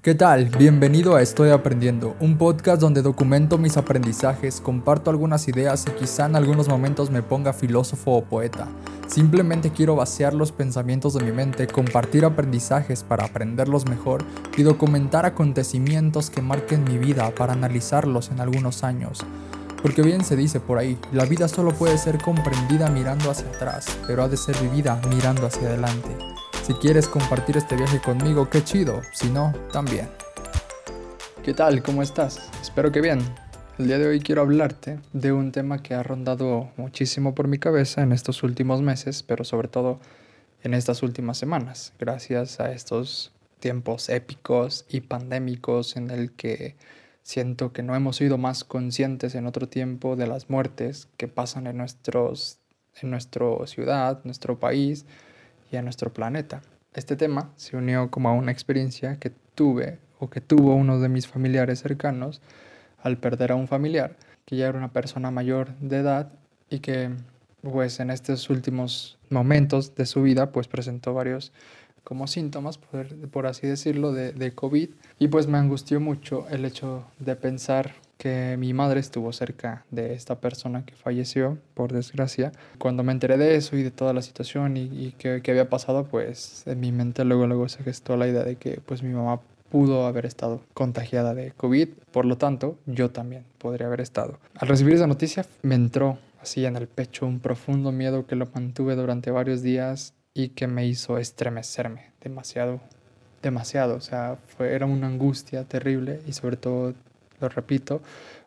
¿Qué tal? Bienvenido a Estoy Aprendiendo, un podcast donde documento mis aprendizajes, comparto algunas ideas y quizá en algunos momentos me ponga filósofo o poeta. Simplemente quiero vaciar los pensamientos de mi mente, compartir aprendizajes para aprenderlos mejor y documentar acontecimientos que marquen mi vida para analizarlos en algunos años. Porque bien se dice por ahí, la vida solo puede ser comprendida mirando hacia atrás, pero ha de ser vivida mirando hacia adelante. Si quieres compartir este viaje conmigo, qué chido. Si no, también. ¿Qué tal? ¿Cómo estás? Espero que bien. El día de hoy quiero hablarte de un tema que ha rondado muchísimo por mi cabeza en estos últimos meses, pero sobre todo en estas últimas semanas, gracias a estos tiempos épicos y pandémicos en el que siento que no hemos sido más conscientes en otro tiempo de las muertes que pasan en nuestros en nuestra ciudad, nuestro país, y a nuestro planeta. Este tema se unió como a una experiencia que tuve o que tuvo uno de mis familiares cercanos al perder a un familiar que ya era una persona mayor de edad y que pues en estos últimos momentos de su vida pues presentó varios como síntomas, por, así decirlo, de, de COVID y pues me angustió mucho el hecho de pensar que mi madre estuvo cerca de esta persona que falleció, por desgracia. Cuando me enteré de eso y de toda la situación y, y que, había pasado, pues en mi mente luego, luego se gestó la idea de que pues mi mamá pudo haber estado contagiada de COVID, por lo tanto yo también podría haber estado. Al recibir esa noticia me entró así en el pecho un profundo miedo que lo mantuve durante varios días y que me hizo estremecerme demasiado, demasiado, o sea, fue, era una angustia terrible y sobre todo lo repito,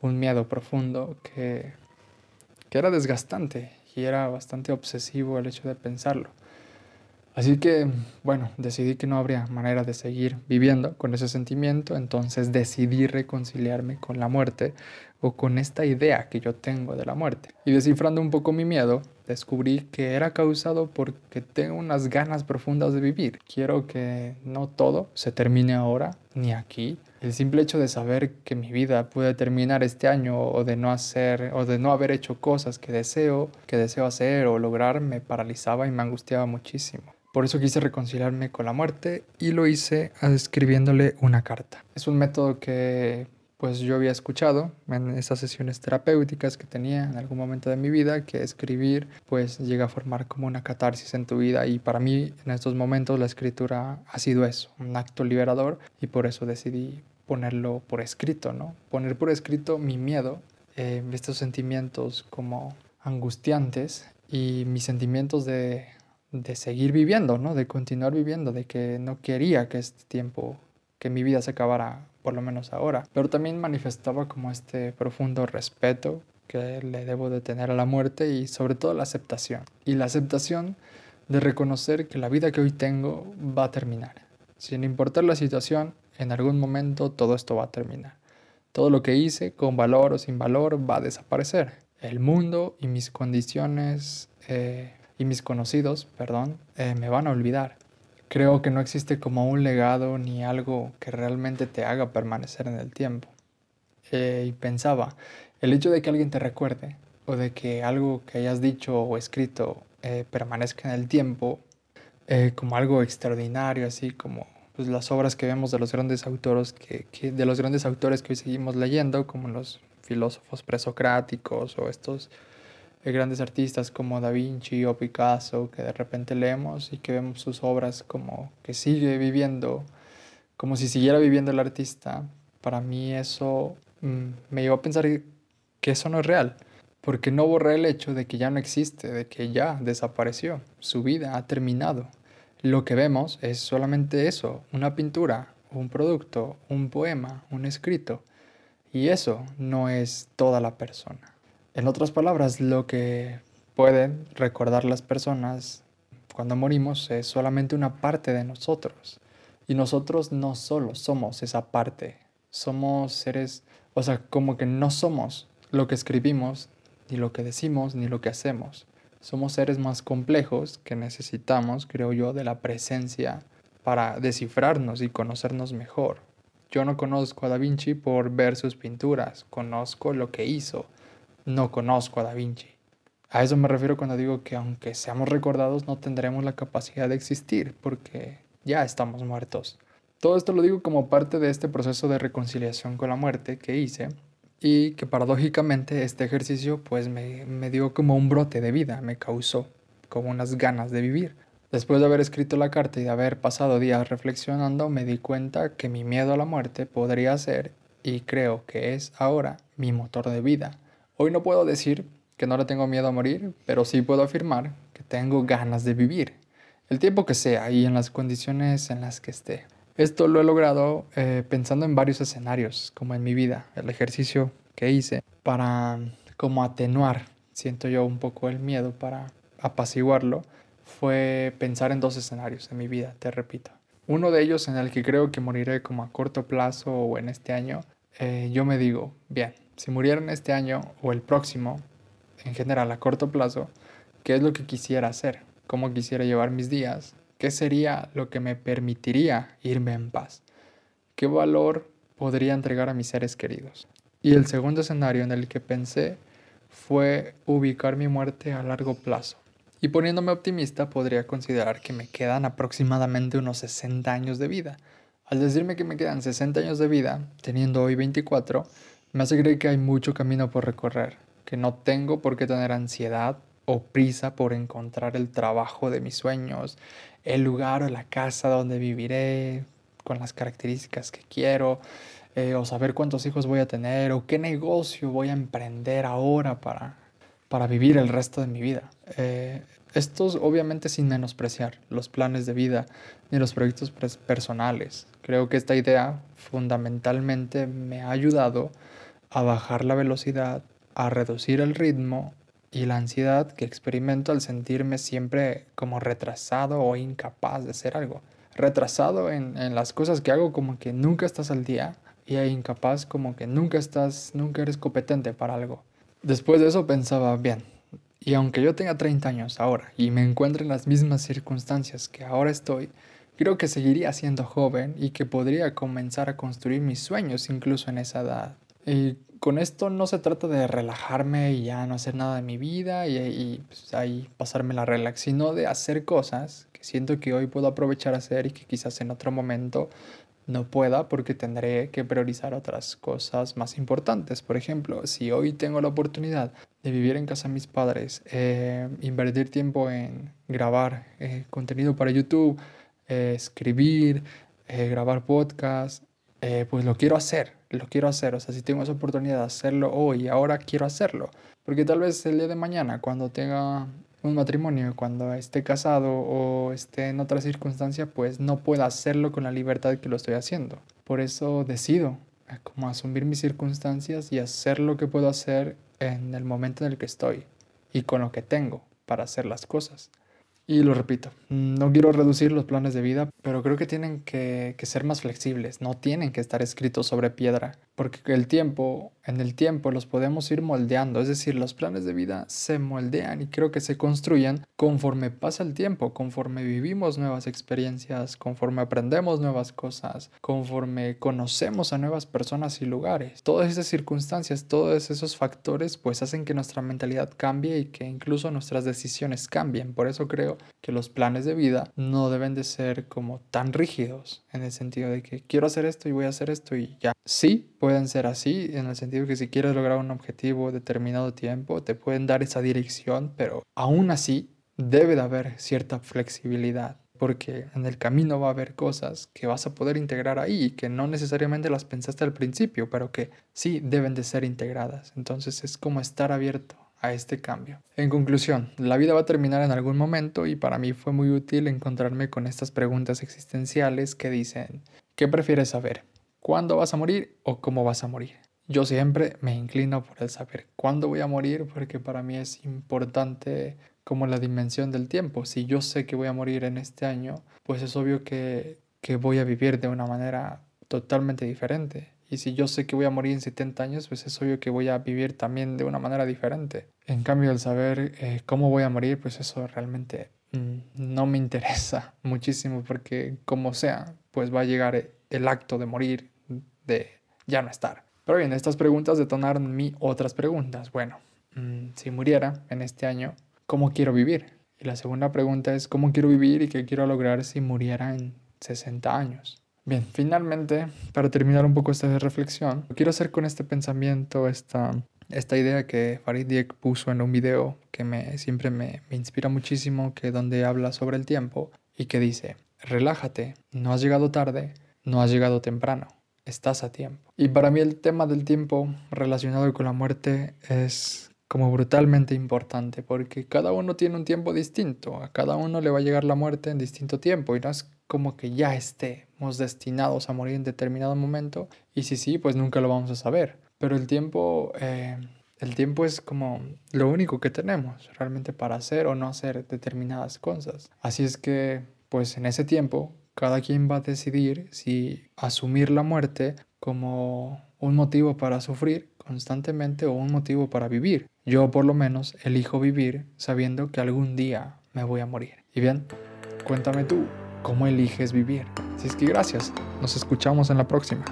un miedo profundo que, que era desgastante y era bastante obsesivo el hecho de pensarlo. Así que, bueno, decidí que no habría manera de seguir viviendo con ese sentimiento, entonces decidí reconciliarme con la muerte o con esta idea que yo tengo de la muerte. Y descifrando un poco mi miedo, descubrí que era causado porque tengo unas ganas profundas de vivir. Quiero que no todo se termine ahora ni aquí. El simple hecho de saber que mi vida puede terminar este año o de no hacer o de no haber hecho cosas que deseo, que deseo hacer o lograr me paralizaba y me angustiaba muchísimo. Por eso quise reconciliarme con la muerte y lo hice escribiéndole una carta. Es un método que pues yo había escuchado en esas sesiones terapéuticas que tenía en algún momento de mi vida que escribir pues llega a formar como una catarsis en tu vida y para mí en estos momentos la escritura ha sido eso, un acto liberador y por eso decidí ponerlo por escrito, ¿no? Poner por escrito mi miedo, eh, estos sentimientos como angustiantes y mis sentimientos de de seguir viviendo, ¿no? De continuar viviendo, de que no quería que este tiempo, que mi vida se acabara, por lo menos ahora. Pero también manifestaba como este profundo respeto que le debo de tener a la muerte y sobre todo la aceptación. Y la aceptación de reconocer que la vida que hoy tengo va a terminar. Sin importar la situación, en algún momento todo esto va a terminar. Todo lo que hice, con valor o sin valor, va a desaparecer. El mundo y mis condiciones eh, y mis conocidos, perdón, eh, me van a olvidar. Creo que no existe como un legado ni algo que realmente te haga permanecer en el tiempo. Eh, y pensaba, el hecho de que alguien te recuerde o de que algo que hayas dicho o escrito eh, permanezca en el tiempo como algo extraordinario, así como pues, las obras que vemos de los grandes autores que, que, de los grandes autores que hoy seguimos leyendo, como los filósofos presocráticos o estos grandes artistas como Da Vinci o Picasso que de repente leemos y que vemos sus obras como que sigue viviendo, como si siguiera viviendo el artista, para mí eso mm, me llevó a pensar que eso no es real, porque no borra el hecho de que ya no existe, de que ya desapareció, su vida ha terminado. Lo que vemos es solamente eso, una pintura, un producto, un poema, un escrito, y eso no es toda la persona. En otras palabras, lo que pueden recordar las personas cuando morimos es solamente una parte de nosotros. Y nosotros no solo somos esa parte, somos seres, o sea, como que no somos lo que escribimos, ni lo que decimos, ni lo que hacemos. Somos seres más complejos que necesitamos, creo yo, de la presencia para descifrarnos y conocernos mejor. Yo no conozco a Da Vinci por ver sus pinturas, conozco lo que hizo, no conozco a Da Vinci. A eso me refiero cuando digo que aunque seamos recordados no tendremos la capacidad de existir porque ya estamos muertos. Todo esto lo digo como parte de este proceso de reconciliación con la muerte que hice y que paradójicamente este ejercicio pues me, me dio como un brote de vida, me causó como unas ganas de vivir. Después de haber escrito la carta y de haber pasado días reflexionando, me di cuenta que mi miedo a la muerte podría ser, y creo que es ahora, mi motor de vida. Hoy no puedo decir que no le tengo miedo a morir, pero sí puedo afirmar que tengo ganas de vivir, el tiempo que sea y en las condiciones en las que esté. Esto lo he logrado eh, pensando en varios escenarios, como en mi vida, el ejercicio que hice para como atenuar, siento yo un poco el miedo para apaciguarlo, fue pensar en dos escenarios en mi vida, te repito. Uno de ellos en el que creo que moriré como a corto plazo o en este año, eh, yo me digo, bien, si muriera en este año o el próximo, en general a corto plazo, ¿qué es lo que quisiera hacer? ¿Cómo quisiera llevar mis días? ¿Qué sería lo que me permitiría irme en paz? ¿Qué valor podría entregar a mis seres queridos? Y el segundo escenario en el que pensé fue ubicar mi muerte a largo plazo. Y poniéndome optimista, podría considerar que me quedan aproximadamente unos 60 años de vida. Al decirme que me quedan 60 años de vida, teniendo hoy 24, me hace creer que hay mucho camino por recorrer, que no tengo por qué tener ansiedad o prisa por encontrar el trabajo de mis sueños, el lugar o la casa donde viviré con las características que quiero, eh, o saber cuántos hijos voy a tener, o qué negocio voy a emprender ahora para, para vivir el resto de mi vida. Eh, estos obviamente sin menospreciar los planes de vida ni los proyectos personales. Creo que esta idea fundamentalmente me ha ayudado a bajar la velocidad, a reducir el ritmo y la ansiedad que experimento al sentirme siempre como retrasado o incapaz de hacer algo. Retrasado en, en, las cosas que hago como que nunca estás al día y incapaz como que nunca estás, nunca eres competente para algo. Después de eso pensaba, bien, y aunque yo tenga 30 años ahora y me encuentre en las mismas circunstancias que ahora estoy, creo que seguiría siendo joven y que podría comenzar a construir mis sueños incluso en esa edad. Con esto no se trata de relajarme y ya no hacer nada de mi vida y, y pues, ahí pasarme la relax, sino de hacer cosas que siento que hoy puedo aprovechar a hacer y que quizás en otro momento no pueda porque tendré que priorizar otras cosas más importantes. Por ejemplo, si hoy tengo la oportunidad de vivir en casa de mis padres, eh, invertir tiempo en grabar eh, contenido para YouTube, eh, escribir, grabar podcast, pues lo quiero hacer lo quiero hacer, o sea, si tengo esa oportunidad de hacerlo hoy, ahora quiero hacerlo, porque tal vez el día de mañana, cuando tenga un matrimonio, cuando esté casado o esté en otra circunstancia, pues no pueda hacerlo con la libertad que lo estoy haciendo. Por eso decido eh, como asumir mis circunstancias y hacer lo que puedo hacer en el momento en el que estoy y con lo que tengo para hacer las cosas. Y lo repito, no quiero reducir los planes de vida, pero creo que tienen que, que, ser más flexibles, no tienen que estar escritos sobre piedra, porque el tiempo, en el tiempo los podemos ir moldeando, es decir, los planes de vida se moldean y creo que se construyen conforme pasa el tiempo, conforme vivimos nuevas experiencias, conforme aprendemos nuevas cosas, conforme conocemos a nuevas personas y lugares. Todas esas circunstancias, todos esos factores, pues hacen que nuestra mentalidad cambie y que incluso nuestras decisiones cambien. Por eso creo que los planes de vida no deben de ser como tan rígidos en el sentido de que quiero hacer esto y voy a hacer esto y ya. Sí, pueden ser así en el sentido que si quieres lograr un objetivo determinado tiempo, te pueden dar esa dirección, pero aún así debe de haber cierta flexibilidad porque en el camino va a haber cosas que vas a poder integrar ahí y que no necesariamente las pensaste al principio, pero que sí deben de ser integradas. Entonces es como estar abierto a este cambio. En conclusión, la vida va a terminar en algún momento y para mí fue muy útil encontrarme con estas preguntas existenciales que dicen, ¿qué prefieres saber? ¿Cuándo vas a morir o cómo vas a morir? Yo siempre me inclino por el saber cuándo voy a morir porque para mí es importante como la dimensión del tiempo. Si yo sé que voy a morir en este año, pues es obvio que, que voy a vivir de una manera totalmente diferente. Y si yo sé que voy a morir en 70 años, pues es obvio que voy a vivir también de una manera diferente. En cambio, el saber eh, cómo voy a morir, pues eso realmente mm, no me interesa muchísimo porque como sea, pues va a llegar el acto de morir, de ya no estar. Pero bien, estas preguntas detonaron mí otras preguntas. Bueno, mm, si muriera en este año, ¿cómo quiero vivir? Y la segunda pregunta es, ¿cómo quiero vivir y qué quiero lograr si muriera en 60 años? Bien, finalmente, para terminar un poco esta reflexión, quiero hacer con este pensamiento, esta, esta idea que Farid Diek puso en un video que me, siempre me, me inspira muchísimo, que donde habla sobre el tiempo y que dice, relájate, no has llegado tarde, no has llegado temprano, estás a tiempo. Y para mí el tema del tiempo relacionado con la muerte es como brutalmente importante porque cada uno tiene un tiempo distinto, a cada uno le va a llegar la muerte en distinto tiempo y no es como que ya estemos destinados a morir en determinado momento y si sí, pues nunca lo vamos a saber. Pero el tiempo, eh, el tiempo es como lo único que tenemos realmente para hacer o no hacer determinadas cosas. Así es que, pues en ese tiempo, cada quien va a decidir si asumir la muerte como un motivo para sufrir constantemente o un motivo para vivir. Yo por lo menos elijo vivir sabiendo que algún día me voy a morir. Y bien, cuéntame tú, ¿cómo eliges vivir? Así es que gracias, nos escuchamos en la próxima.